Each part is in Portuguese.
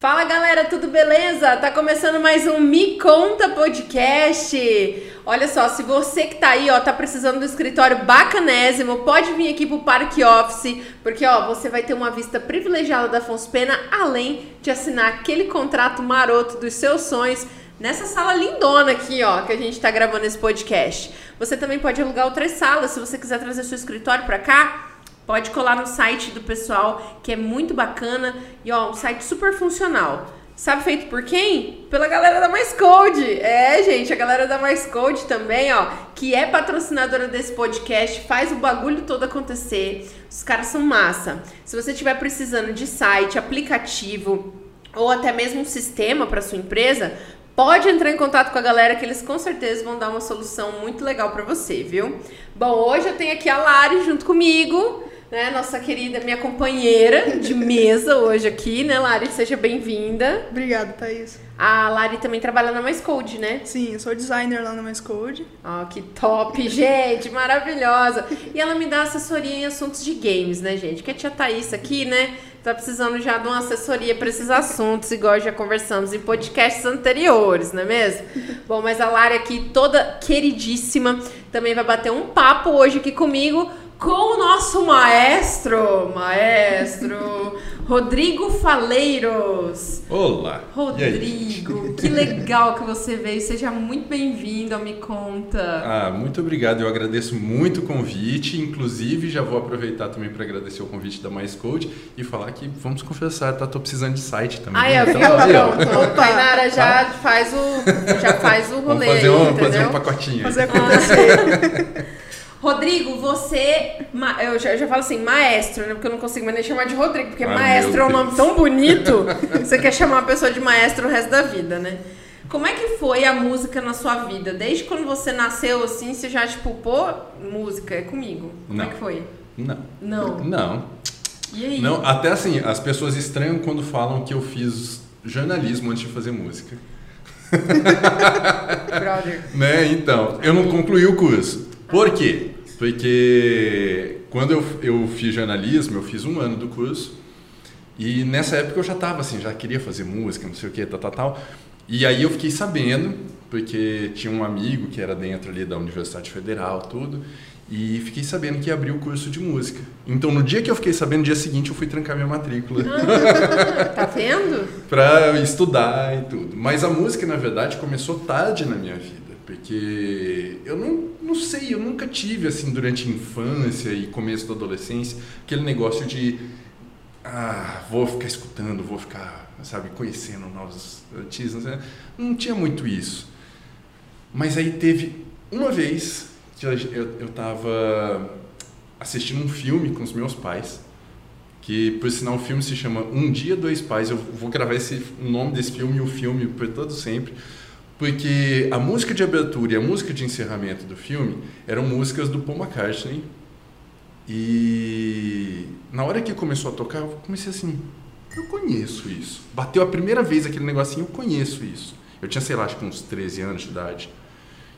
Fala galera, tudo beleza? Tá começando mais um Me Conta Podcast. Olha só, se você que tá aí, ó, tá precisando do escritório bacanésimo, pode vir aqui pro Parque Office, porque ó, você vai ter uma vista privilegiada da Afonso Pena, além de assinar aquele contrato maroto dos seus sonhos nessa sala lindona aqui, ó, que a gente tá gravando esse podcast. Você também pode alugar outras salas, se você quiser trazer seu escritório para cá, Pode colar no site do pessoal, que é muito bacana e ó, um site super funcional. Sabe feito por quem? Pela galera da Mais Code. É, gente, a galera da Mais Code também, ó, que é patrocinadora desse podcast, faz o bagulho todo acontecer. Os caras são massa. Se você estiver precisando de site, aplicativo ou até mesmo um sistema para sua empresa, Pode entrar em contato com a galera que eles com certeza vão dar uma solução muito legal para você, viu? Bom, hoje eu tenho aqui a Lari junto comigo né? Nossa querida, minha companheira de mesa hoje aqui, né, Lari? Seja bem-vinda. Obrigada, Thaís. A Lari também trabalha na Mais Code, né? Sim, eu sou designer lá na Mais Code. Ó, oh, que top, gente, maravilhosa. E ela me dá assessoria em assuntos de games, né, gente? Que a tia Thaís aqui, né? Tá precisando já de uma assessoria para esses assuntos, igual já conversamos em podcasts anteriores, não é mesmo? Bom, mas a Lari aqui, toda queridíssima, também vai bater um papo hoje aqui comigo com o nosso maestro, maestro Rodrigo Faleiros. Olá. Rodrigo, que legal que você veio. Seja muito bem-vindo ao Me Conta. Ah, muito obrigado. Eu agradeço muito o convite. Inclusive, já vou aproveitar também para agradecer o convite da Mais Code e falar que, vamos confessar, tá? Tô precisando de site também. Ah, é, então, pronto. O Tainara já tá? faz o já faz o rolê. Vamos fazer um, fazer um pacotinho. Fazer acontecer. Rodrigo, você. Eu já, eu já falo assim, maestro, né? Porque eu não consigo mais nem chamar de Rodrigo, porque Ai, maestro é um nome tão bonito você quer chamar a pessoa de maestro o resto da vida, né? Como é que foi a música na sua vida? Desde quando você nasceu assim, você já, tipo, pô, música é comigo. Como não. é que foi? Não. Não. Não. E aí? Não, até assim, as pessoas estranham quando falam que eu fiz jornalismo antes de fazer música. Brother. né? Então, eu não concluí o curso. Por quê? Porque quando eu, eu fiz jornalismo, eu fiz um ano do curso e nessa época eu já estava assim, já queria fazer música, não sei o que, tal, tal, tal. E aí eu fiquei sabendo, porque tinha um amigo que era dentro ali da Universidade Federal, tudo, e fiquei sabendo que abriu o curso de música. Então, no dia que eu fiquei sabendo, no dia seguinte eu fui trancar minha matrícula. Ah, tá vendo? para estudar e tudo. Mas a música, na verdade, começou tarde na minha vida. Porque eu não, não sei, eu nunca tive, assim, durante a infância e começo da adolescência, aquele negócio de, ah, vou ficar escutando, vou ficar, sabe, conhecendo novos artistas. Né? Não tinha muito isso. Mas aí teve uma vez que eu, eu, tava assistindo um filme com os meus pais, que por sinal o filme se chama Um Dia, Dois Pais. Eu vou gravar esse, o nome desse filme e o filme por todo sempre porque a música de abertura e a música de encerramento do filme eram músicas do Paul McCartney. E na hora que começou a tocar, eu comecei assim, eu conheço isso. Bateu a primeira vez aquele negocinho, eu conheço isso. Eu tinha, sei lá, acho que uns 13 anos de idade.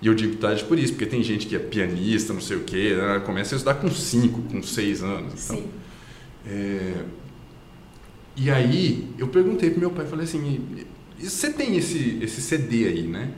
E eu digo idade por isso, porque tem gente que é pianista, não sei o quê, né? começa a estudar com 5, com 6 anos. Então, Sim. É... E aí, eu perguntei pro meu pai, falei assim, você tem esse, esse CD aí, né?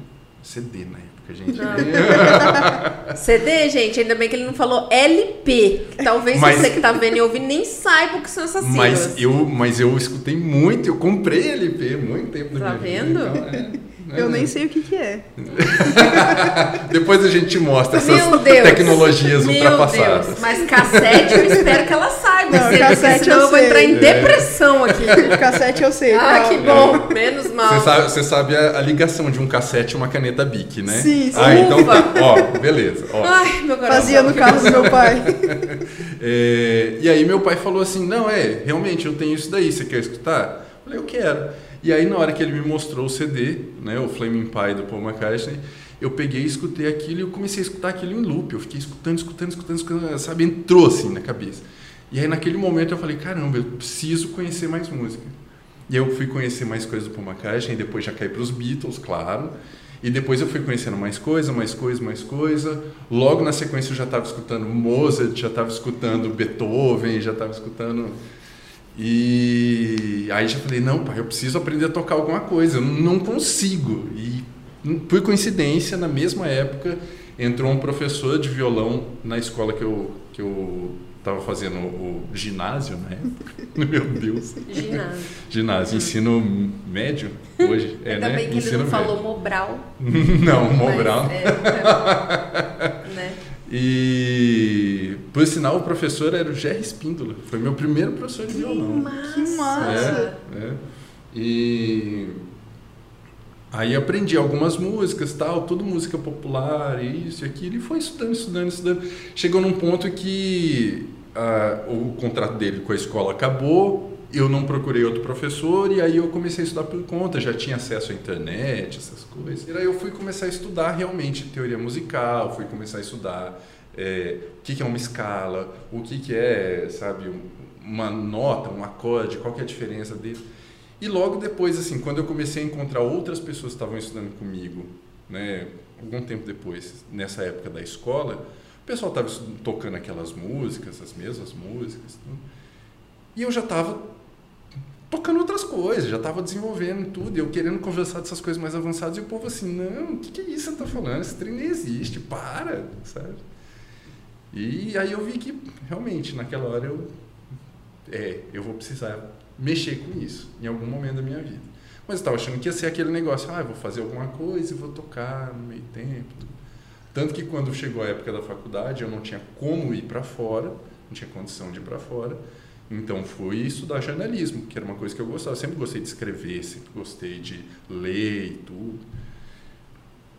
CD na época, gente. CD, gente, ainda bem que ele não falou LP. Talvez mas, você que tá vendo e ouvindo nem saiba o que são essas siglas. Mas eu, mas eu escutei muito, eu comprei LP muito tempo Tá vendo? Vida, então, é. Eu nem sei o que, que é. Depois a gente mostra essas tecnologias Meu ultrapassadas. Deus. Mas cassete eu espero que ela saiba. Não, cassete senão eu, eu vou entrar em depressão é. aqui. cassete eu sei. Ah, que bom. Menos mal. Você sabe, você sabe a, a, ligação de um cassete e uma caneta Bic, né? Sim, sim. Ah, então tá. Ó, beleza. Ó. Ai, meu coração. Fazia no carro do meu pai. é, e aí meu pai falou assim, não, é, realmente eu tenho isso daí, você quer escutar? Eu falei, eu quero. E aí, na hora que ele me mostrou o CD, né, o Flaming Pie do Paul McCartney, eu peguei e escutei aquilo e eu comecei a escutar aquilo em loop. Eu fiquei escutando, escutando, escutando, escutando, sabe? Entrou assim na cabeça. E aí, naquele momento, eu falei: caramba, eu preciso conhecer mais música. E eu fui conhecer mais coisas do Paul McCartney, depois já caí para os Beatles, claro. E depois eu fui conhecendo mais coisa, mais coisa, mais coisa. Logo na sequência eu já estava escutando Mozart, já estava escutando Beethoven, já estava escutando. E aí já falei: não, pai, eu preciso aprender a tocar alguma coisa, eu não consigo. E por coincidência, na mesma época, entrou um professor de violão na escola que eu, que eu estava fazendo o ginásio na época. Meu Deus. Ginásio. Ginásio, ensino médio hoje. É, Ainda né? bem que ensino ele não médio. falou Mobral. não, mas Mobral. é, né? E, por sinal, o professor era o Jerry Espíndola. Foi meu primeiro professor de violão. Que massa. É, é. E aí aprendi algumas músicas, tal, tudo música popular, isso e aquilo, e foi estudando, estudando, estudando. Chegou num ponto que ah, o contrato dele com a escola acabou, eu não procurei outro professor, e aí eu comecei a estudar por conta, já tinha acesso à internet, essas coisas. E aí eu fui começar a estudar realmente teoria musical, fui começar a estudar é, o que, que é uma escala, o que, que é, sabe, um- uma nota, um acorde, qual que é a diferença dele. E logo depois, assim, quando eu comecei a encontrar outras pessoas que estavam estudando comigo, né, algum tempo depois, nessa época da escola, o pessoal estava tocando aquelas músicas, as mesmas músicas, tudo. E eu já estava tocando outras coisas, já estava desenvolvendo tudo, eu querendo conversar dessas coisas mais avançadas, e o povo assim, não, o que, que é isso que você está falando? Esse trem não existe, para, sabe? E aí eu vi que, realmente, naquela hora eu, é, eu vou precisar mexer com isso em algum momento da minha vida. Mas eu estava achando que ia ser aquele negócio, ah, vou fazer alguma coisa e vou tocar no meio tempo. Tanto que quando chegou a época da faculdade, eu não tinha como ir para fora, não tinha condição de ir para fora. Então fui estudar jornalismo, que era uma coisa que eu gostava. Eu sempre gostei de escrever, sempre gostei de ler e tudo.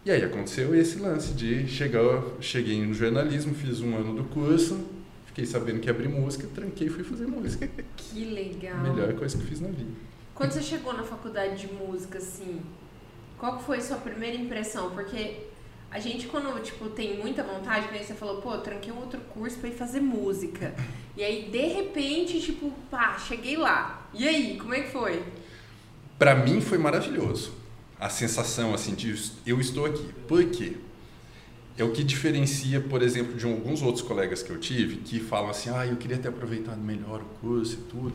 E aí aconteceu esse lance de chegar, cheguei no jornalismo, fiz um ano do curso, fiquei sabendo que ia abrir música, tranquei e fui fazer música. Que legal. Melhor coisa que eu fiz na vida. Quando você chegou na faculdade de música, assim, qual foi a sua primeira impressão? Porque a gente, quando, tipo, tem muita vontade, que você falou, pô, tranquei um outro curso pra ir fazer música. E aí, de repente, tipo, pá, cheguei lá. E aí, como é que foi? Para mim foi maravilhoso. A sensação assim de eu estou aqui. Por quê? É o que diferencia, por exemplo, de alguns outros colegas que eu tive que falam assim: "Ah, eu queria ter aproveitado melhor o curso e tudo".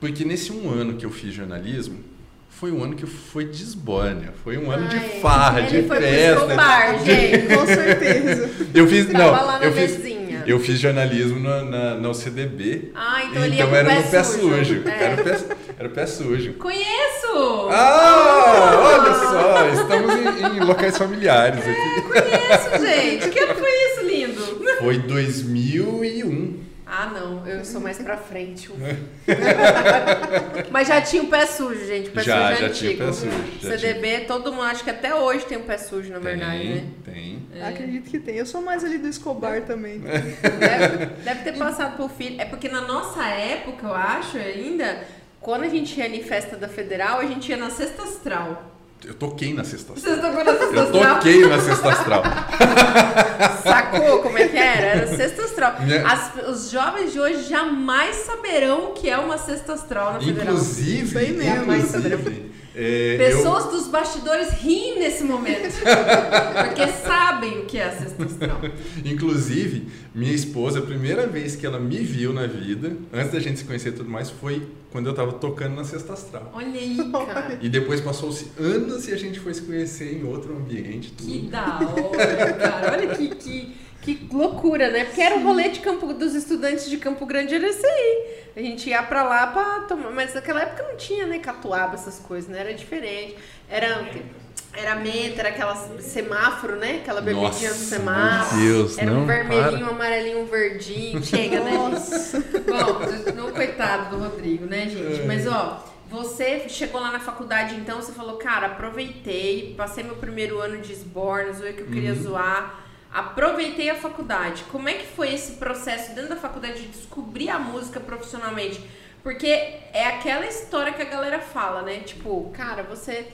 Porque nesse um ano que eu fiz jornalismo, foi um ano que foi de esbórnia, foi um ano Ai, de farra, ele de foi pro festa. Escobar, gente. Com certeza. Eu fiz, não, lá eu fiz, mesinha. eu fiz jornalismo na, na, na UCDB. Ah, então ele então pro era pé no pé sujo. sujo. É. Era, pé, era pé sujo. Conheço! Ah, olha só, estamos em, em locais familiares aqui. Conheço, gente. Que ano foi isso, lindo? Foi 2001. Ah, não, eu sou mais pra frente. Mas já tinha o pé sujo, gente. O pé Já, sujo é já tinha o antigo. pé sujo, já CDB, todo mundo, acho que até hoje tem o pé sujo, na verdade, tem, né? tem. Acredito que tem. Eu sou mais ali do Escobar também. Deve, deve ter passado por filho. É porque na nossa época, eu acho, ainda, quando a gente ia em festa da Federal, a gente ia na Sexta Astral. Eu toquei na sexta astral. Vocês estão na Sexta Eu Astral? toquei na sexta astral. Sacou como é que era? Era Sexta Astral. Minha- As- os jovens de hoje jamais saberão o que é uma Sexta Astral na Federal. Inclusive, Isso aí mesmo. inclusive, é, Pessoas dos bastidores riem nesse momento. porque sabem o que é a eu, inclusive, minha esposa, a primeira vez que ela me viu na vida, antes da gente se conhecer e tudo mais, foi quando eu tava tocando na sexta astral. Olha aí, cara. E depois passou-se anos e a gente foi se conhecer em outro ambiente. Tudo. Que da hora, cara. Olha que, que, que loucura, né? Porque era o rolê de Campo, dos estudantes de Campo Grande, era isso aí. A gente ia pra lá pra tomar. Mas naquela época não tinha, né? Catuaba, essas coisas, né? Era diferente. Era. Era menta, era aquela semáforo, né? Aquela bebidinha do Nossa, semáforo. meu Deus, era não, um vermelhinho, para. um amarelinho, um verdinho. Chega, né? Nossa. Bom, não coitado do Rodrigo, né, gente? É. Mas, ó, você chegou lá na faculdade, então, você falou, cara, aproveitei, passei meu primeiro ano de esborno, zoei que eu queria Uhum. zoar. Aproveitei a faculdade. Como é que foi esse processo dentro da faculdade de descobrir a música profissionalmente? Porque é aquela história que a galera fala, né? Tipo, cara, você,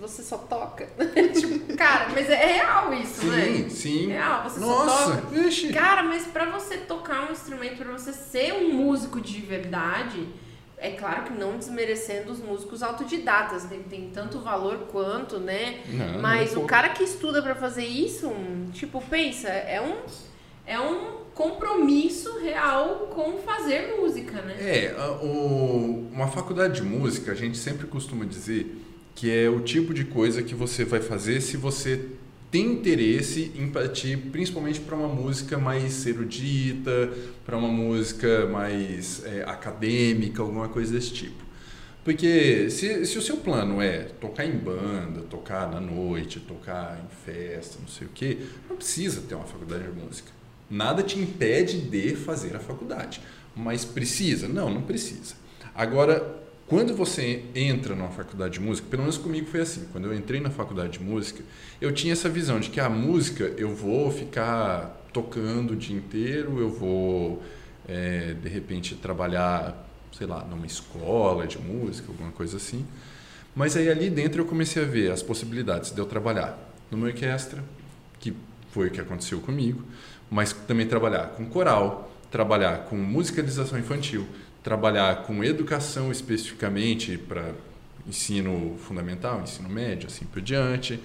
você só toca. tipo, cara, mas é real isso, né? Sim, sim. Real, você só Nossa, toca. vixe. Cara, mas pra você tocar um instrumento, pra você ser um músico de verdade, É claro que não desmerecendo os músicos autodidatas, tem, tem tanto valor quanto, né? Não, Mas não, o cara que estuda pra fazer isso, tipo, pensa, é um, é um compromisso real com fazer música, né? É, o- uma faculdade de música, a gente sempre costuma dizer que é o tipo de coisa que você vai fazer se você tem interesse em partir principalmente para uma música mais erudita, para uma música mais é, acadêmica, alguma coisa desse tipo. Porque se, se o seu plano é tocar em banda, tocar na noite, tocar em festa, não sei o quê, não precisa ter uma faculdade de música. Nada te impede de fazer a faculdade. Mas precisa? Não, não precisa. Agora, quando você entra numa faculdade de música, pelo menos comigo foi assim, quando eu entrei na faculdade de música, eu tinha essa visão de que a música eu vou ficar tocando o dia inteiro, eu vou é, de repente trabalhar, sei lá, numa escola de música, alguma coisa assim. Mas aí ali dentro eu comecei a ver as possibilidades de eu trabalhar numa orquestra, que foi o que aconteceu comigo, mas também trabalhar com coral, trabalhar com musicalização infantil, trabalhar com educação especificamente para ensino fundamental, ensino médio, assim por diante,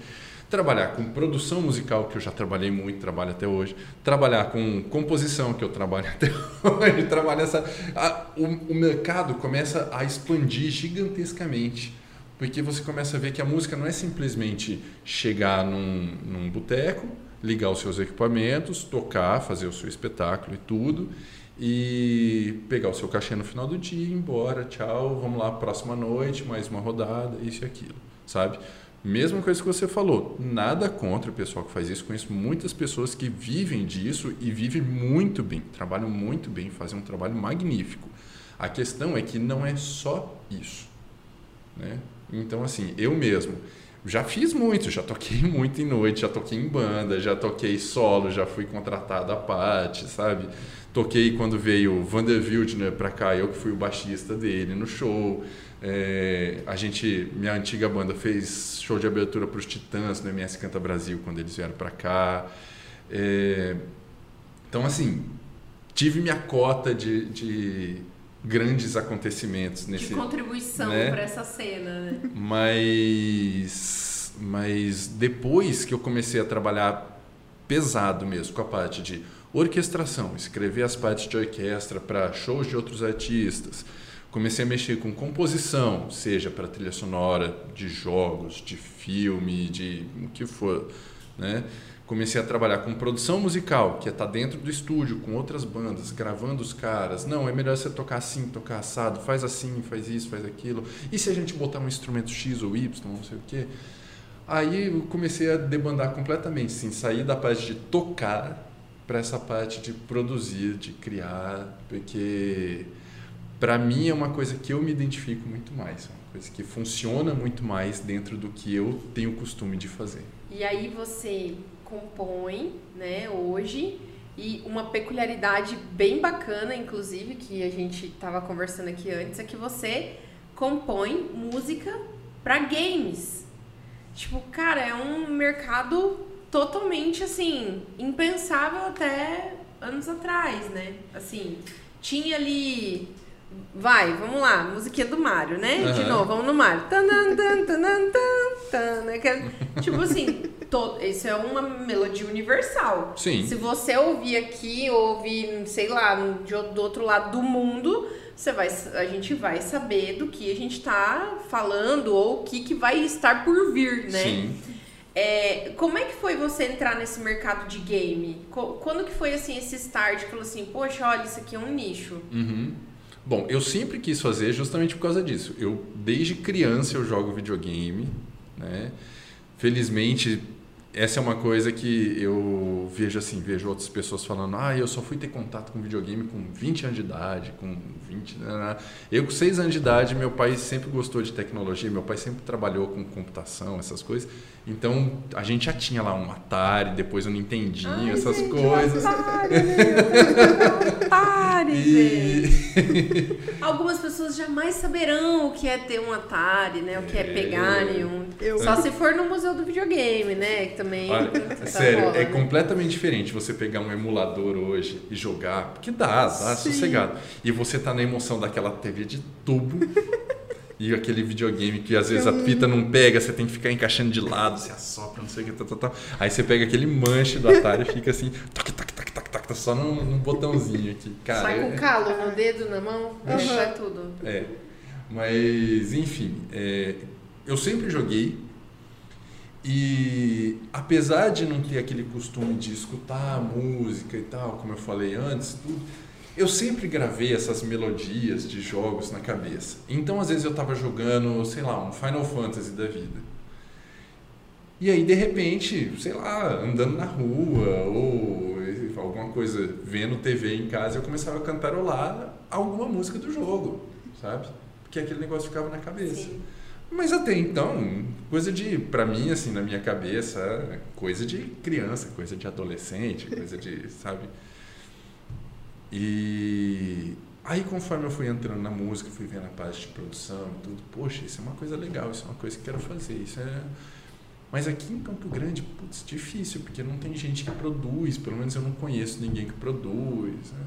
trabalhar com produção musical, que eu já trabalhei muito, trabalho até hoje, trabalhar com composição, que eu trabalho até hoje, trabalho essa... a- o, o mercado começa a expandir gigantescamente, porque você começa a ver que a música não é simplesmente chegar num, num boteco, ligar os seus equipamentos, tocar, fazer o seu espetáculo e tudo, e pegar o seu cachê no final do dia, ir embora, tchau, vamos lá, próxima noite, mais uma rodada, isso e aquilo, sabe? Mesma coisa que você falou, nada contra o pessoal que faz isso, conheço muitas pessoas que vivem disso e vivem muito bem, trabalham muito bem, fazem um trabalho magnífico. A questão é que não é só isso, né? Então, assim, eu mesmo já fiz muito, já toquei muito em noite, já toquei em banda, já toquei solo, já fui contratado à parte, sabe? Toquei quando veio o Vander Wildner pra cá, eu que fui o baixista dele no show. É, a gente, minha antiga banda fez show de abertura para os Titãs no MS Canta Brasil quando eles vieram pra cá. É, então, assim, tive minha cota de, de grandes acontecimentos nesse, de contribuição né? pra essa cena, né? mas, mas depois que eu comecei a trabalhar pesado mesmo com a parte de orquestração, escrever as partes de orquestra para shows de outros artistas, comecei a mexer com composição, seja para trilha sonora de jogos, de filme, de o que for, né? Comecei a trabalhar com produção musical, que é estar dentro do estúdio com outras bandas, gravando os caras. Não, é melhor você tocar assim, tocar assado, faz assim, faz isso, faz aquilo. E se a gente botar um instrumento X ou Y, não sei o quê? Aí eu comecei a debandar completamente, sim, sair da parte de tocar para essa parte de produzir, de criar, porque para mim é uma coisa que eu me identifico muito mais, é uma coisa que funciona muito mais dentro do que eu tenho costume de fazer. E aí você compõe, né, hoje, e uma peculiaridade bem bacana, inclusive, que a gente estava conversando aqui antes, é que você compõe música para games. Tipo, cara, é um mercado totalmente assim, impensável até anos atrás, né? Assim, tinha ali Vai, vamos lá, musiquinha do Mario, né? De Aham. novo, vamos no Mario. Tanan, tan, tanan, tan, tan, né? É- Tipo assim, to- isso é uma melodia universal. Sim. Se você ouvir aqui, ouvir, sei lá, de, do outro lado do mundo, você vai, a gente vai saber do que a gente tá falando ou o que, que vai estar por vir, né? Sim. É, como é que foi você entrar nesse mercado de game? Quando que foi assim esse start? Falou assim, poxa, olha, isso aqui é um nicho. Uhum. Bom, eu sempre quis fazer justamente por causa disso. Eu, desde criança, eu jogo videogame, né? Felizmente, essa é uma coisa que eu vejo assim, vejo outras pessoas falando, ah, eu só fui ter contato com videogame com 20 anos de idade, com 20... né, né. Eu com 6 anos de idade, meu pai sempre gostou de tecnologia, meu pai sempre trabalhou com computação, essas coisas. Então, a gente já tinha lá um Atari, depois um Nintendinho, Ai, essas gente, coisas. Otário, meu, otário. Atari, E... Algumas pessoas jamais saberão o que é ter um Atari, né? O que é, É. pegar nenhum. Eu- Só se for no Museu do Videogame, né? Também. Olha, tá sério, rola, é né? completamente diferente você pegar um emulador hoje e jogar, porque dá, dá Sim. sossegado. E você tá na emoção daquela TV de tubo e aquele videogame que às vezes a fita não pega, você tem que ficar encaixando de lado, você assopra, não sei o que, tal, tal, tal. Aí você pega aquele manche do Atari e fica assim, toc, toc, toc, toc, toc, tá só num, num botãozinho aqui. Cara, Sai com é- calo no dedo, na mão, sai tudo. É, mas enfim, é, eu sempre joguei e apesar de não ter aquele costume de escutar música e tal, como eu falei antes, tudo, eu sempre gravei essas melodias de jogos na cabeça. Então às vezes eu tava jogando, sei lá, um Final Fantasy da vida. E aí de repente, sei lá, andando na rua ou alguma coisa, vendo TV em casa, eu começava a cantarolar alguma música do jogo, sabe? Porque aquele negócio ficava na cabeça. Sim. Mas até então, coisa de, pra mim, assim, na minha cabeça, coisa de criança, coisa de adolescente, coisa de, sabe? E aí, conforme eu fui entrando na música, fui vendo a parte de produção e tudo, poxa, isso é uma coisa legal, isso é uma coisa que quero fazer, isso é... Mas aqui em Campo Grande, putz, difícil, porque não tem gente que produz, pelo menos eu não conheço ninguém que produz, né?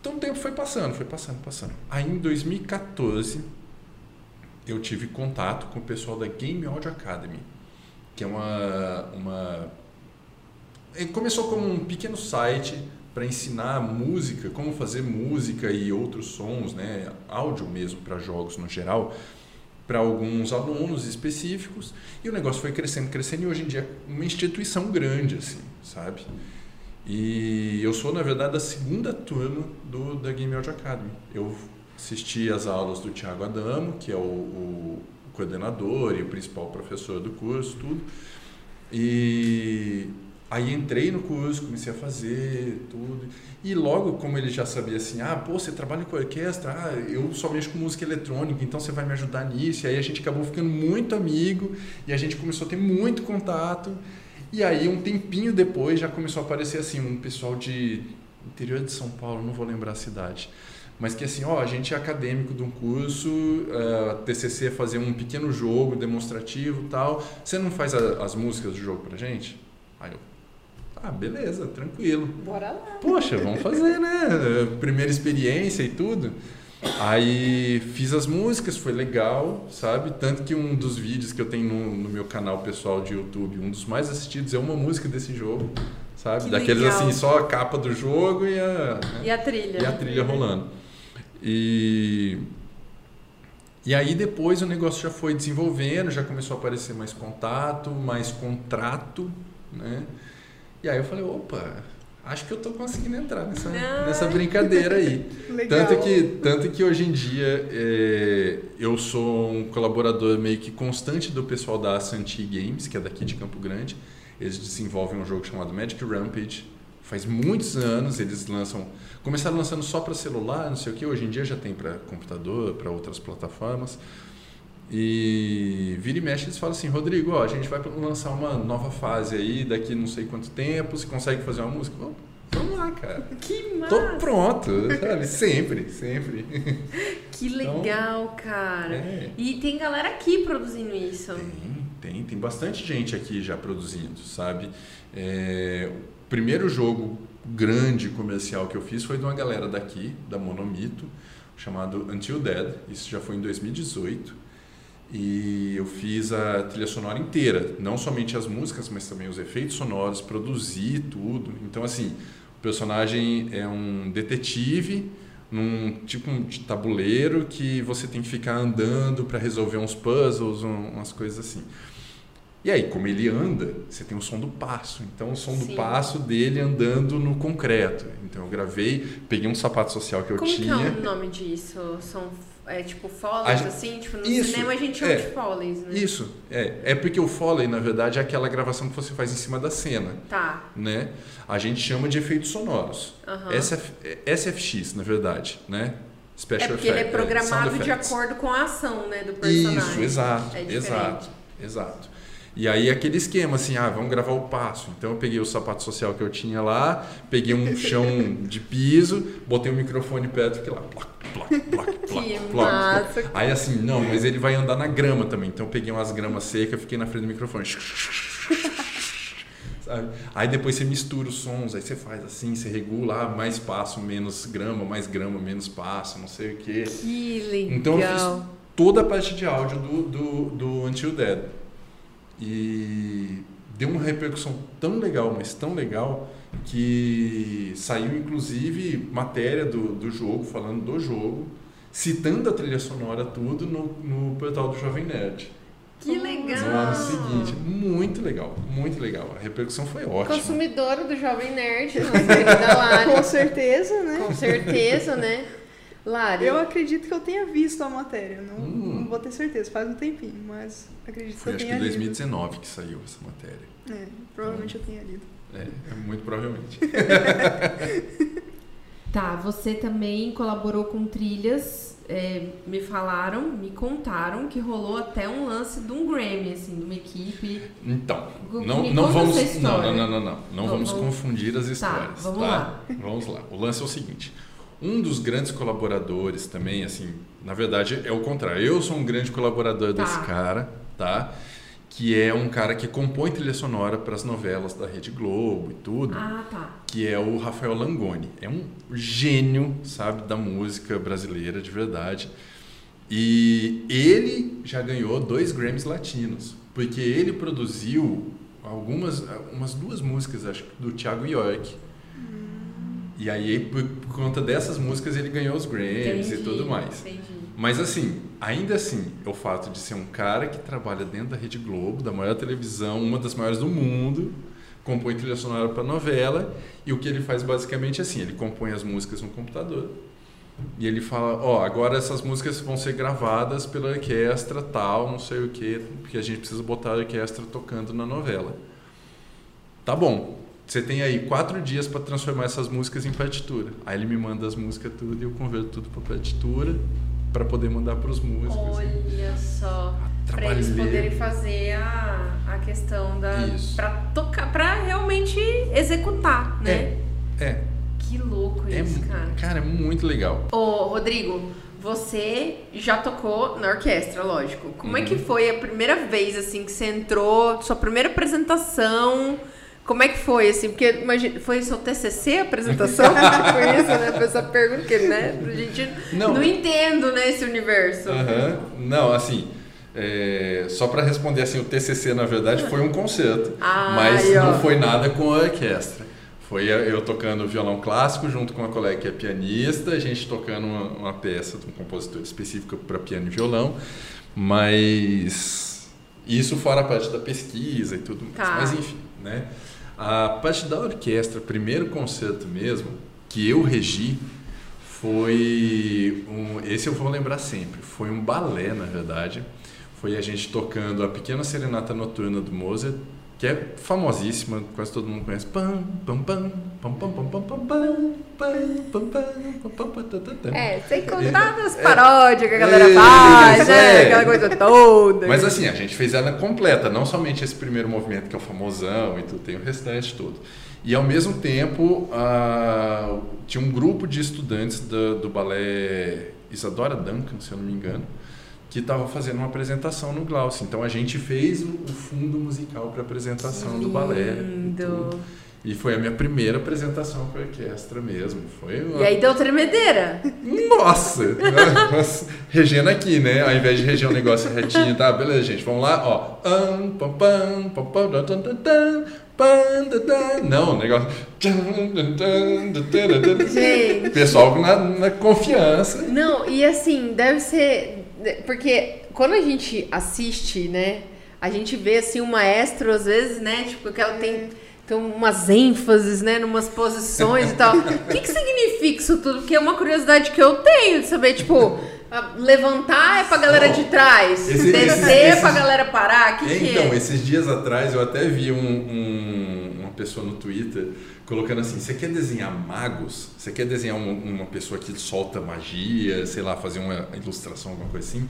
Então o tempo foi passando, foi passando, passando. Aí em 2014, eu tive contato com o pessoal da Game Audio Academy, que é uma. uma começou como um pequeno site para ensinar música, como fazer música e outros sons, né, áudio mesmo para jogos no geral, para alguns alunos específicos. E o negócio foi crescendo, crescendo e hoje em dia é uma instituição grande, assim, sabe? E eu sou, na verdade, da segunda turma do, da Game Audio Academy. Eu assisti as aulas do Thiago Adamo, que é o, o coordenador e o principal professor do curso, tudo. E aí entrei no curso, comecei a fazer tudo. E logo, como ele já sabia assim, ah, pô, você trabalha com orquestra, ah, eu só mexo com música eletrônica, então você vai me ajudar nisso. E aí a gente acabou ficando muito amigo e a gente começou a ter muito contato. E aí, um tempinho depois, já começou a aparecer assim, um pessoal de interior de São Paulo, não vou lembrar a cidade. Mas que assim, ó, a gente é acadêmico de um curso, uh, TCC é fazer um pequeno jogo demonstrativo e tal. Você não faz a- as músicas do jogo pra gente? Aí eu, ah, beleza, tranquilo. Bora lá. Poxa, vamos fazer, né? Primeira experiência e tudo. Aí fiz as músicas, foi legal, sabe? Tanto que um dos vídeos que eu tenho no, no meu canal pessoal de YouTube, um dos mais assistidos é uma música desse jogo, sabe? Que Daqueles legal. assim, só a capa do jogo e a, né? E a trilha? e a trilha rolando. E e aí depois o negócio já foi desenvolvendo, já começou a aparecer mais contato, mais contrato, né? E aí eu falei, opa, acho que eu tô conseguindo entrar nessa, nessa brincadeira aí. Legal. Tanto que, tanto que hoje em dia é, eu sou um colaborador meio que constante do pessoal da Santi Games, que é daqui de Campo Grande. Eles desenvolvem um jogo chamado Magic Rampage. Faz muitos anos eles lançam. Começaram lançando só para celular, não sei o que. Hoje em dia já tem para computador, para outras plataformas. E vira e mexe eles falam assim, Rodrigo, ó, a gente vai lançar uma nova fase aí daqui não sei quanto tempo. Você consegue fazer uma música? Vamos, vamos lá, cara. Que massa! Tô pronto, sabe? Sempre, sempre. Que legal, cara. Então, É. E tem galera aqui produzindo isso. Tem, tem, tem bastante gente aqui já produzindo, sabe? É, primeiro jogo grande comercial que eu fiz foi de uma galera daqui, da Monomito, chamado Until Dead. Isso já foi em 2018. E eu fiz a trilha sonora inteira, não somente as músicas, mas também os efeitos sonoros, produzi tudo. Então, assim, o personagem é um detetive num tipo de tabuleiro que você tem que ficar andando para resolver uns puzzles, um- umas coisas assim. E aí, como ele anda, você tem o som do passo. Então, o som Sim. do passo dele andando no concreto. Então, eu gravei, peguei um sapato social que eu Como tinha. que é o nome disso? São é, tipo follies, A- assim? Tipo, no Isso, cinema a gente chama é. de follies, né? Isso, é. É porque o Foley, na verdade, é aquela gravação que você faz em cima da cena, Tá. né? A gente chama de efeitos sonoros. Aham. SF, é SFX, na verdade, né? É Special porque ele é effect, programado sound de acordo com a ação, né, do personagem. Isso, exato, É exato, exato. E aí aquele esquema assim, ah, vamos gravar o passo. Então eu peguei o sapato social que eu tinha lá, peguei um chão de piso, botei o microfone perto e fiquei lá, plac, plac, plac, plac, Que plac. massa. Aí assim, não, mas ele vai andar na grama também. Então eu peguei umas gramas secas, fiquei na frente do microfone. Sabe? Aí depois você mistura os sons, aí você faz assim, você regula, ah, mais passo, menos grama, mais grama, menos passo, não sei o quê. Que legal. Então eu fiz toda a parte de áudio do, do, do Until Dead. E deu uma repercussão tão legal, mas tão legal, que saiu inclusive matéria do, do jogo, falando do jogo, citando a trilha sonora tudo no, no portal do Jovem Nerd. Que No legal. ano seguinte. Muito legal, muito legal. A repercussão foi ótima. Consumidora do Jovem Nerd, Lari. Com certeza, né? Com certeza, né? Lari. Eu acredito que eu tenha visto a matéria. Não, Hum. Não vou ter certeza, faz um tempinho, mas acredito que Foi eu acho que tenha em lido. 2019 que saiu essa matéria. É, provavelmente eu tenha lido. É, é muito provavelmente. Tá, você também colaborou com trilhas. é, me falaram, me contaram que rolou até um lance de um Grammy, assim, de uma equipe. Então, não, não vamos. Não, não, não, não, não. Não Vamos- vamos confundir as histórias. vamos tá? lá. Vamos lá. O lance é o seguinte. Um dos grandes colaboradores também, assim, na verdade é o contrário. Eu sou um grande colaborador Tá. desse cara, tá? Que é um cara que compõe trilha sonora para as novelas da Rede Globo e tudo. Ah, tá. que é o Rafael Langoni. É um gênio, sabe, da música brasileira de verdade. E ele já ganhou dois Grammys latinos, porque ele produziu algumas, umas duas músicas, acho do Thiago York. E aí, por, por conta dessas músicas, ele ganhou os Grammys e Entendi, tudo mais. Entendi. Mas assim, ainda assim, é o fato de ser um cara que trabalha dentro da Rede Globo, da maior televisão, uma das maiores do mundo, compõe trilha sonora para novela, e o que ele faz basicamente é assim, ele compõe as músicas no computador. E ele fala, ó, agora essas músicas vão ser gravadas pela orquestra tal, não sei o quê, porque a gente precisa botar a orquestra tocando na novela. Tá bom. Você tem aí quatro dias para transformar essas músicas em partitura. Aí ele me manda as músicas tudo e eu converto tudo para partitura para poder mandar para os músicos. Olha só. Pra Trabalhei. eles poderem fazer a, a questão da. Isso. Pra tocar, pra realmente executar, né? É, Que louco é, isso, cara. cara, é muito legal. Ô, Rodrigo, você já tocou na orquestra, lógico. Como é que Uhum. foi a primeira vez, assim, que você entrou, sua primeira apresentação? Como é que foi, assim? Porque, imagina, foi seu TCC a apresentação? foi isso, né? A pessoa pergunta, porque, né? A gente Não. não, entendo, né, esse universo. Não, assim, é, só para responder assim, o TCC na verdade foi um concerto, Ah, mas aí, não foi nada com a orquestra. Foi eu tocando violão clássico junto com uma colega que é pianista, a gente tocando uma, uma peça de um compositor específico para piano e violão, mas isso fora a parte da pesquisa e tudo mais. Tá. Mas enfim, né? A parte da orquestra, primeiro concerto mesmo, que eu regi, foi um, esse eu vou lembrar sempre. Foi um balé, na verdade. Foi a gente tocando a Pequena Serenata Noturna do Mozart, que é famosíssima, quase todo mundo conhece. É, sem contar nas paródias que a galera faz, né? Aquela coisa toda. Mas assim, a gente fez ela completa, não somente esse primeiro movimento que é o famosão e tudo, tem o restante todo. E ao mesmo tempo, tinha um grupo de estudantes do balé Isadora Duncan, se eu não me engano, que estava fazendo uma apresentação no Glaucio. Então a gente fez o, fundo musical para a apresentação do balé. e Lindo. E foi a minha primeira apresentação com a orquestra mesmo. Foi uma... E aí deu tremedeira. Nossa! Nossa. Regendo aqui, né? Ao invés de reger um negócio retinho, tá? Beleza, gente, vamos lá, ó. Não, o negócio. Gente. Pessoal na, na confiança. Não, e assim, deve ser. Porque quando a gente assiste, né? A gente vê assim o maestro, às vezes, né? Tipo, que ela tem, tem umas ênfases, né? Numas posições e tal. O que, que significa isso tudo? Porque é uma curiosidade que eu tenho de saber, tipo, levantar é pra galera de trás, Esse- descer esses- é pra galera parar. O que, que então, é? esses dias atrás eu até vi um- um- uma pessoa no Twitter colocando assim: você quer desenhar magos? Você quer desenhar uma, uma pessoa que solta magia, sei lá, fazer uma ilustração, alguma coisa assim?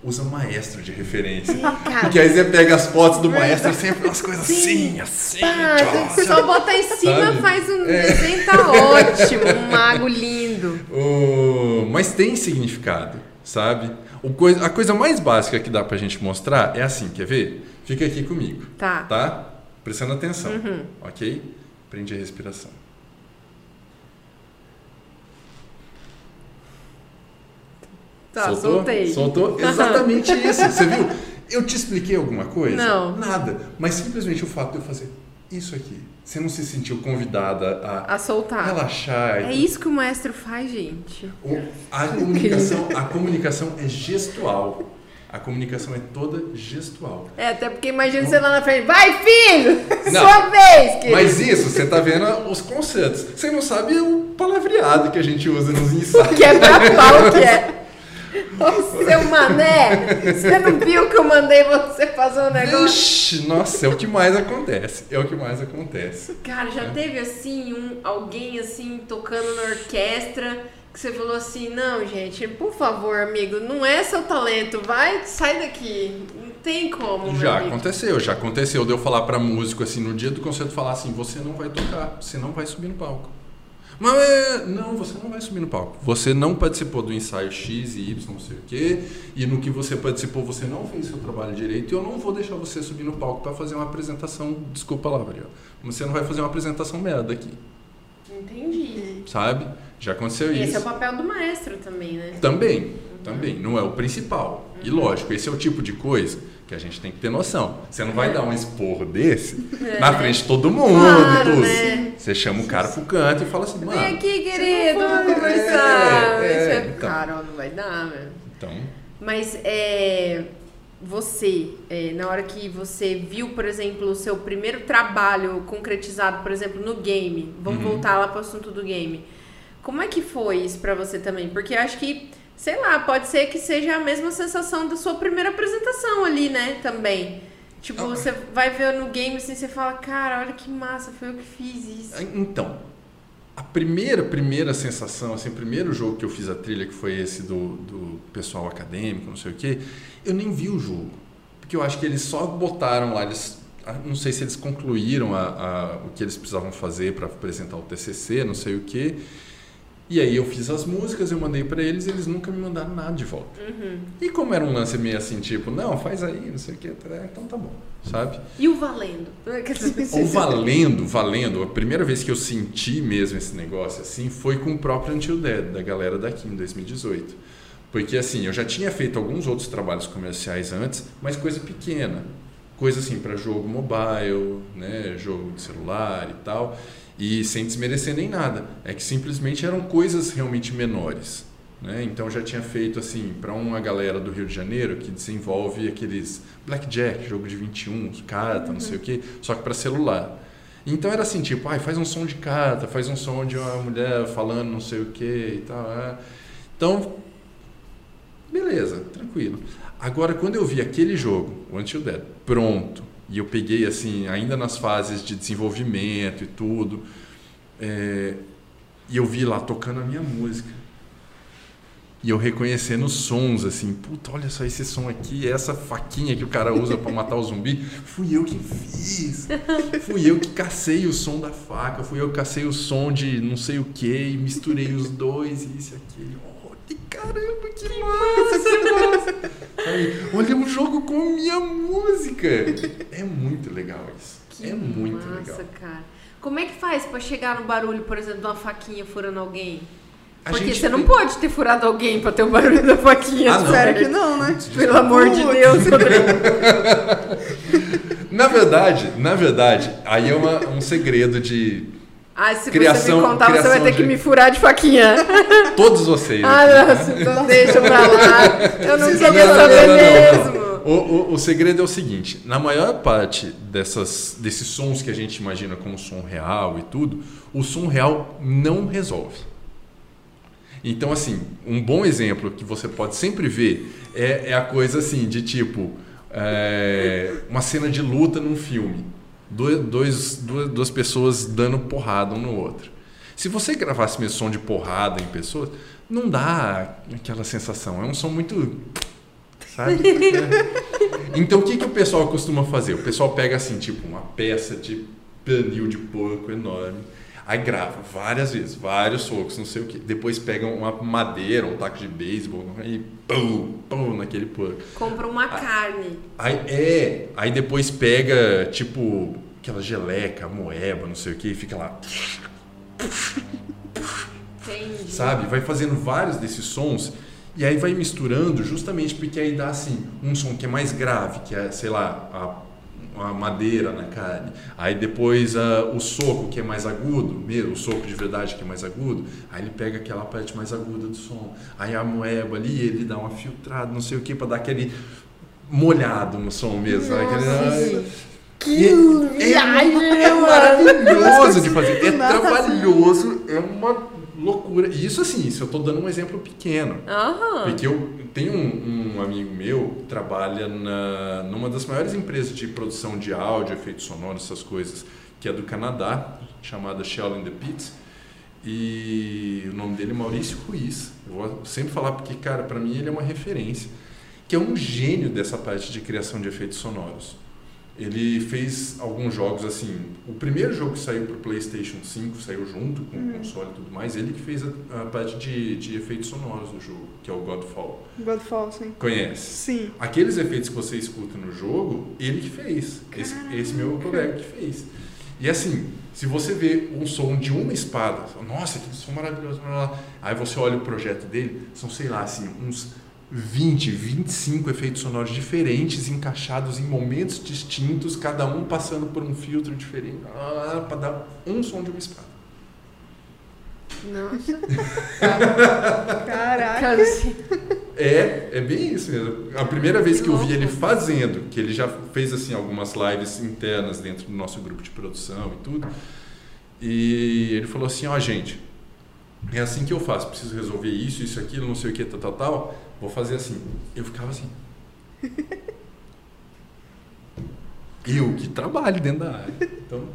usa maestro de referência. Porque aí você pega as fotos do maestro, sempre umas coisas Sim. assim, assim. Pá, tchau, só botar em cima Sabe? faz um É. desenho, tá ótimo. Um mago lindo. O- Mas tem significado, sabe? O coi- A coisa mais básica que dá pra gente mostrar é assim, quer ver? Fica aqui comigo, Tá. tá? Prestando atenção, Uhum. ok? Prende a respiração. Tá, Soltou? soltei. Soltou? Exatamente isso. Você viu? Eu te expliquei alguma coisa? Não. Nada. Mas simplesmente o fato de eu fazer isso aqui. Você não se sentiu convidada a A soltar. relaxar. É isso que o maestro faz, gente. O- A comunicação, a comunicação é gestual. A comunicação é toda gestual. É, até porque imagina você lá na frente. Vai, filho! Não. Sua vez, querido! Mas isso, você tá vendo os conceitos. Você não sabe o palavreado que a gente usa nos ensaios. Que é pra pau que é. Ô, seu mané! Você não viu que eu mandei você fazer um negócio? Vixe, nossa, é o que mais acontece. É o que mais acontece. Cara, já teve assim, um, alguém assim, tocando na orquestra, que você falou assim, não, gente, por favor, amigo, não é seu talento, vai, sai daqui. Não tem como, meu Já amigo. aconteceu, já aconteceu de eu falar pra músico assim, no dia do concerto, falar assim: você não vai tocar, você não vai subir no palco. Mas é, não, você não vai subir no palco. Você não participou do ensaio X e Y, não sei o quê, e no que você participou, você não fez seu trabalho direito, e eu não vou deixar você subir no palco pra fazer uma apresentação. Desculpa lá, Gabriel. Você não vai fazer uma apresentação merda aqui, Entendi. sabe? Já aconteceu Esse isso. é o papel do maestro também, né? Também, também. Não é o principal. E lógico, esse é o tipo de coisa que a gente tem que ter noção. Você não vai dar um esporro desse na frente de todo mundo Claro, tudo. né? Você chama o cara pro canto e fala assim, mano. Vem aqui, querido, não vamos vai. conversar. É, é, é, então. Cara, não vai dar, velho. Então, Mas é, você, é, na hora que você viu, por exemplo, o seu primeiro trabalho concretizado, por exemplo, no game, vamos Uhum. voltar lá pro assunto do game. Como é que foi isso pra você também? Porque acho que, sei lá, pode ser que seja a mesma sensação da sua primeira apresentação ali, né? Também. Tipo, Ah. você vai ver no game assim, você fala, cara, olha que massa, foi eu que fiz isso. então, a primeira, primeira sensação, assim, o primeiro jogo que eu fiz a trilha, que foi esse do, do pessoal acadêmico, não sei o quê, eu nem vi o jogo. Porque eu acho que eles só botaram lá, eles, ah, não sei se eles concluíram a, a- o que eles precisavam fazer para apresentar o TCC, não sei o quê. E aí eu fiz as músicas, eu mandei para eles e eles nunca me mandaram nada de volta. Uhum. E como era um lance meio assim, tipo, não, faz aí, não sei o quê, tá, então tá bom, sabe? E o valendo? Ou valendo, valendo, a primeira vez que eu senti mesmo esse negócio assim foi com o próprio Until Dead, da galera daqui em 2018. Porque assim, eu já tinha feito alguns outros trabalhos comerciais antes, mas coisa pequena. Coisa assim para jogo mobile, né, jogo de celular e tal, e sem desmerecer nem nada. É que simplesmente eram coisas realmente menores. Né? Então já tinha feito assim para uma galera do Rio de Janeiro que desenvolve aqueles blackjack, jogo de 21, carta, não sei o que, só que para celular. Então era assim, tipo, ai, faz um som de carta, faz um som de uma mulher falando não sei o que e tal. é. Então, beleza, tranquilo. Agora, quando eu vi aquele jogo, o Until Dead, pronto, e eu peguei assim, ainda nas fases de desenvolvimento e tudo, é, e eu vi lá tocando a minha música. E eu reconhecendo os sons, assim, puta, olha só esse som aqui, essa faquinha que o cara usa para matar o zumbi, fui eu que fiz. Fui eu que cacei o som da faca, fui eu que cacei o som de não sei o que, misturei os dois, e isso e aquilo. Que caramba, que massa! Sabe? Olha um jogo com minha música. É muito legal isso. Que é muito massa, legal. cara. Como é que faz pra chegar no barulho, por exemplo, de uma faquinha furando alguém? A Porque você não tem- pode ter furado alguém pra ter o barulho da faquinha. Ah, não. Certo? que não, né? Pelo amor de Deus, Rodrigo. Na verdade, na verdade, aí é uma- um segredo de Ah, se você Criação- me contar, você vai ter que me furar de faquinha. todos vocês. ah, aqui, nossa, então deixa pra lá. Eu não Vocês queria não, saber não, não, não. mesmo. O, o, o segredo é o seguinte: na maior parte dessas, desses sons que a gente imagina como som real e tudo, o som real não resolve. Então, assim, um bom exemplo que você pode sempre ver é, é a coisa assim, de tipo, é, uma cena de luta num filme. Dois, dois- duas, duas pessoas dando porrada um no outro. Se você gravasse mesmo som de porrada em pessoas, não dá aquela sensação. É um som muito sabe? então o que, que o pessoal costuma fazer? O pessoal pega assim, tipo, uma peça de pernil de porco enorme, aí grava várias vezes, vários socos, não sei o que. Depois pega uma madeira, um taco de beisebol e pum, pum naquele porco. Compra uma carne. Aí, é, aí depois pega, tipo, aquela geleca, moeba, não sei o que, e fica lá. Entendi. Sabe? Vai fazendo vários desses sons e aí vai misturando justamente porque aí dá assim, um som que é mais grave, que é, sei lá, a, a madeira na carne. Aí depois a, o soco que é mais agudo, mesmo, o soco de verdade que é mais agudo, aí ele pega aquela parte mais aguda do som. Aí a moeba ali, ele dá uma filtrada, não sei o que, para dar aquele molhado no som mesmo. sabe? Aquele- Nossa, E é, é, é maravilhoso de fazer. É Nossa. trabalhoso, é uma loucura. E isso assim, isso eu tô dando um exemplo pequeno. Aham. Porque eu tenho um, um amigo meu que trabalha na, numa das maiores empresas de produção de áudio, efeitos sonoros, essas coisas, que é do Canadá, chamada Shell in the Pits. E o nome dele é Maurício Ruiz. Eu vou sempre falar porque, cara, para mim ele é uma referência. Que é um gênio dessa parte de criação de efeitos sonoros. Ele fez alguns jogos assim. O primeiro jogo que saiu para o PlayStation 5, saiu junto com o console e tudo mais, ele que fez a, a parte de, de efeitos sonoros do jogo, que é o Godfall. Godfall, sim. Conhece? Sim. Aqueles efeitos que você escuta no jogo, ele que fez. Esse, esse meu colega que fez. E assim, se você vê um som de uma espada, nossa, que som maravilhoso, aí você olha o projeto dele, são, sei lá, assim, uns 20, 25 efeitos sonoros diferentes, encaixados em momentos distintos, cada um passando por um filtro diferente, ah, para dar um som de uma espada. Nossa. Caraca. Canse. É, é bem isso mesmo. A primeira vez Que eu vi ele fazendo, que ele já fez assim algumas lives internas dentro do nosso grupo de produção e tudo. E ele falou assim, ó, gente, é assim que eu faço, preciso resolver isso, isso, aquilo, não sei o que, tal, tal, tal. Vou fazer assim. Eu ficava assim. Eu que trabalho dentro da área. Então,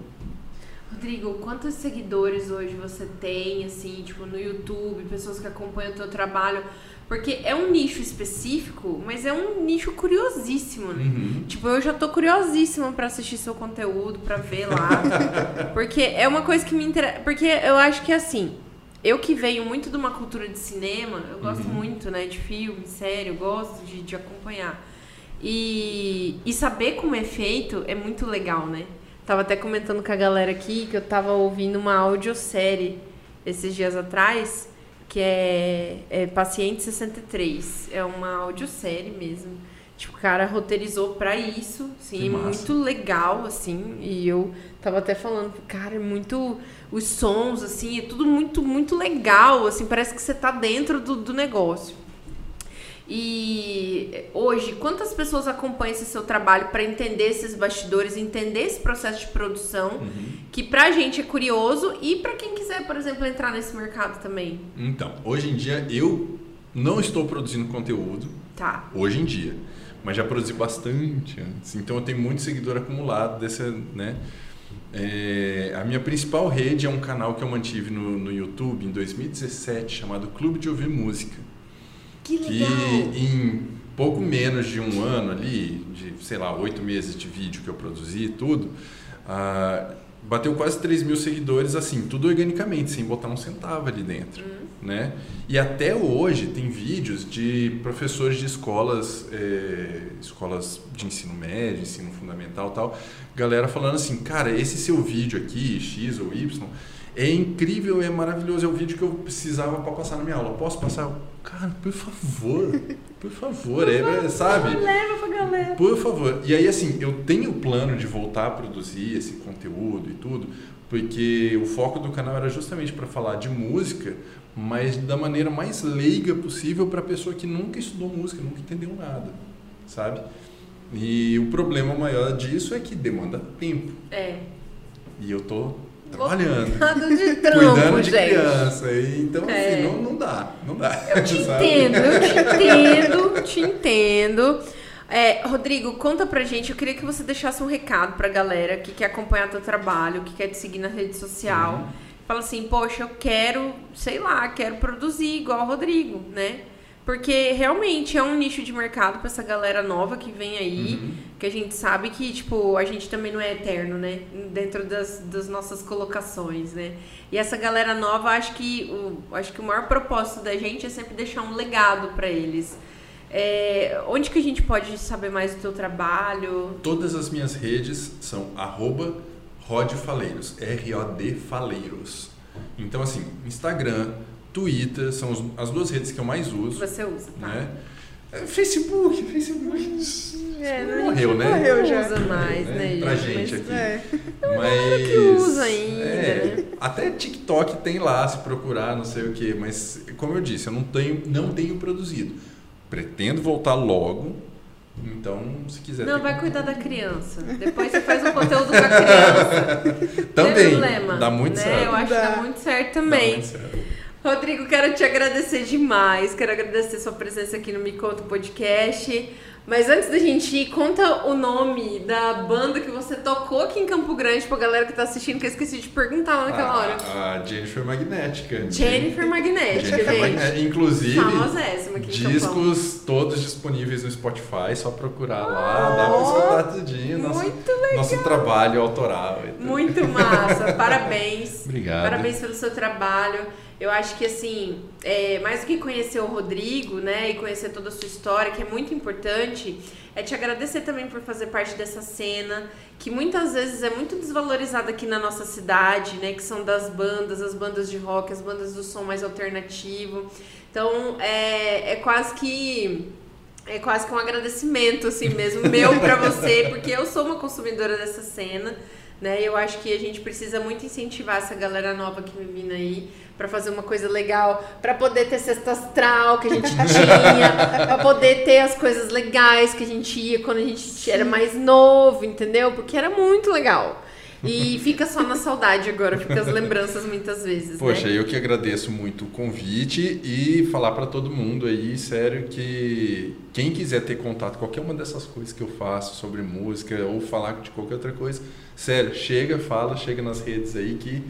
Rodrigo, quantos seguidores hoje você tem, assim, tipo, no YouTube, pessoas que acompanham o teu trabalho? Porque é um nicho específico, mas é um nicho curiosíssimo, né? uhum. Tipo, eu já tô curiosíssima pra assistir seu conteúdo, pra ver lá. porque é uma coisa que me interessa. Porque eu acho que assim, eu que venho muito de uma cultura de cinema, eu gosto Uhum. muito, né, de filme, série, eu gosto de, de acompanhar. E, e saber como é feito é muito legal, né? Tava até comentando com a galera aqui que eu tava ouvindo uma audiosérie esses dias atrás, que é, é Paciente 63. É uma audiosérie mesmo. Tipo, o cara roteirizou pra isso, massa. muito legal, assim. E eu tava até falando, cara, é muito. Os sons, assim, é tudo muito, muito legal, assim, parece que você tá dentro do, do negócio. E hoje, quantas pessoas acompanham esse seu trabalho para entender esses bastidores, entender esse processo de produção, Uhum. que pra gente é curioso e pra quem quiser, por exemplo, entrar nesse mercado também. Então, hoje em dia eu não estou produzindo conteúdo, Tá. hoje em dia. Mas já produzi bastante antes. Então eu tenho muito seguidor acumulado dessa, né? É, a minha principal rede é um canal que eu mantive no, no YouTube em 2017 chamado Clube de Ouvir Música. Que Que legal. em pouco menos de um ano ali, de sei lá, oito meses de vídeo que eu produzi e tudo, ah, bateu quase 3 mil seguidores assim, tudo organicamente, sem botar um centavo ali dentro né? E até hoje tem vídeos de professores de escolas, eh, escolas de ensino médio, ensino fundamental, tal, galera falando assim, cara, esse seu vídeo aqui, X ou Y, é incrível, é maravilhoso, é o vídeo que eu precisava para passar na minha aula. Posso passar? Cara, por favor, por favor, é, sabe? Leva pra galera. Por favor. E aí, assim, eu tenho plano de voltar a produzir esse conteúdo e tudo, porque o foco do canal era justamente para falar de música, mas da maneira mais leiga possível para pessoa que nunca estudou música, nunca entendeu nada, sabe? E o problema maior disso é que demanda tempo. É. E eu tô trabalhando. Nada de trampo, Cuidando de gente. criança. E, então, É. assim, não, não dá. Não dá. Eu te sabe? entendo, eu te entendo, te entendo. É, Rodrigo, conta pra gente, eu queria que você deixasse um recado pra galera que quer acompanhar teu trabalho, que quer te seguir na rede social. Uhum. Fala assim, poxa, eu quero, sei lá, quero produzir igual o Rodrigo, né? Porque realmente é um nicho de mercado pra essa galera nova que vem aí. Uhum. Que a gente sabe que, tipo, a gente também não é eterno, né? Dentro das, das nossas colocações, né? E essa galera nova, acho que o, acho que o maior propósito da gente é sempre deixar um legado pra eles. É, onde que a gente pode saber mais do teu trabalho? Todas as minhas redes são arroba Rodfaleiros, R-O-D Faleiros. Então, assim, Instagram, Twitter são as duas redes que eu mais uso. você usa, tá? Né? É, Facebook, Facebook. É, não, Morreu, né? não Morreu já. usa mais, né? né? Pra gente? aqui. É. Mas. que usa ainda, é, né? Até TikTok tem lá, se procurar, não sei o que. Mas, como eu disse, eu não tenho, não tenho produzido. Pretendo voltar logo. Então, se quiser. Não, vai contato- cuidar da criança. Depois você faz um conteúdo com a criança. Também. problema, Dá muito né? certo. Eu acho que Dá. dá muito certo Dá também. muito certo. Rodrigo, quero te agradecer demais. Quero agradecer sua presença aqui no Me Conta Podcast. Mas antes da gente ir, conta o nome da banda que você tocou aqui em Campo Grande pra galera que tá assistindo, que eu esqueci de perguntar lá naquela hora. A, a Jennifer Magnética. Jennifer Magnética, Jennifer gente. Magnética. Inclusive, aqui discos todos disponíveis no Spotify, só procurar lá, dá pra escutar tudinho. Nosso, Muito legal. nosso trabalho autoral. e tudo. Muito massa. Parabéns. Obrigado. Parabéns pelo seu trabalho. Eu acho que assim, é, mais do que conhecer o Rodrigo, né, e conhecer toda a sua história, que é muito importante, é te agradecer também por fazer parte dessa cena, que muitas vezes é muito desvalorizada aqui na nossa cidade, né, que são das bandas, as bandas de rock, as bandas do som mais alternativo. Então, é, é quase que é quase que um agradecimento, assim mesmo, meu pra você, porque eu sou uma consumidora dessa cena, né? E eu acho que a gente precisa muito incentivar essa galera nova que vem vindo aí pra fazer uma coisa legal, pra poder ter cesta astral que a gente tinha, pra poder ter as coisas legais que a gente ia quando a gente era mais novo, entendeu? Porque era muito legal. E fica só na saudade agora, fica as lembranças muitas vezes, Poxa, né? eu que agradeço muito o convite e falar pra todo mundo aí, sério, que quem quiser ter contato com qualquer uma dessas coisas que eu faço sobre música ou falar de qualquer outra coisa, sério, chega, fala, chega nas redes aí que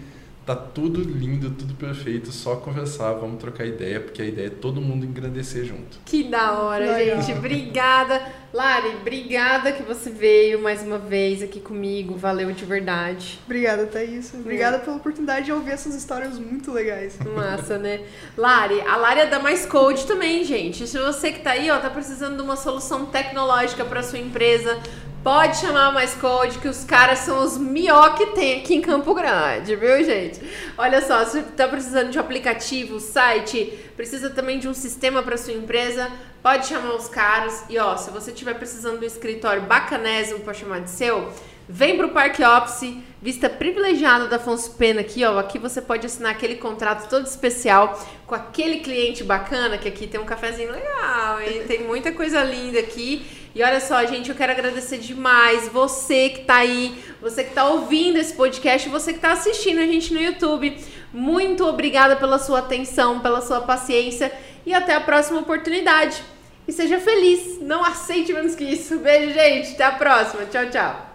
tá tudo lindo, tudo perfeito, só conversar, vamos trocar ideia, porque a ideia é todo mundo engrandecer junto. Que da hora, Legal. gente. Obrigada. Lari, obrigada que você veio mais uma vez aqui comigo. Valeu de verdade. Obrigada, Thaís. Obrigada pela oportunidade de ouvir essas histórias muito legais. Massa, né? Lari, a Lari é da Mais Code também, gente. Se você que tá aí, ó, tá precisando de uma solução tecnológica para sua empresa, pode chamar Mais Code, que os caras são os melhor que tem aqui em Campo Grande, viu, gente? Olha só, se tá precisando de um aplicativo, site, precisa também de um sistema para sua empresa, pode chamar os caras. E ó, se você tiver precisando de um escritório bacanésimo para chamar de seu, Vem pro Parque Office, vista privilegiada da Afonso Pena aqui, ó. Aqui você pode assinar aquele contrato todo especial com aquele cliente bacana, que aqui tem um cafezinho legal, hein? Tem muita coisa linda aqui. E olha só, gente, eu quero agradecer demais você que tá aí, você que tá ouvindo esse podcast, você que tá assistindo a gente no YouTube. Muito obrigada pela sua atenção, pela sua paciência e até a próxima oportunidade. E seja feliz, não aceite menos que isso. Beijo, gente. Até a próxima. Tchau, tchau.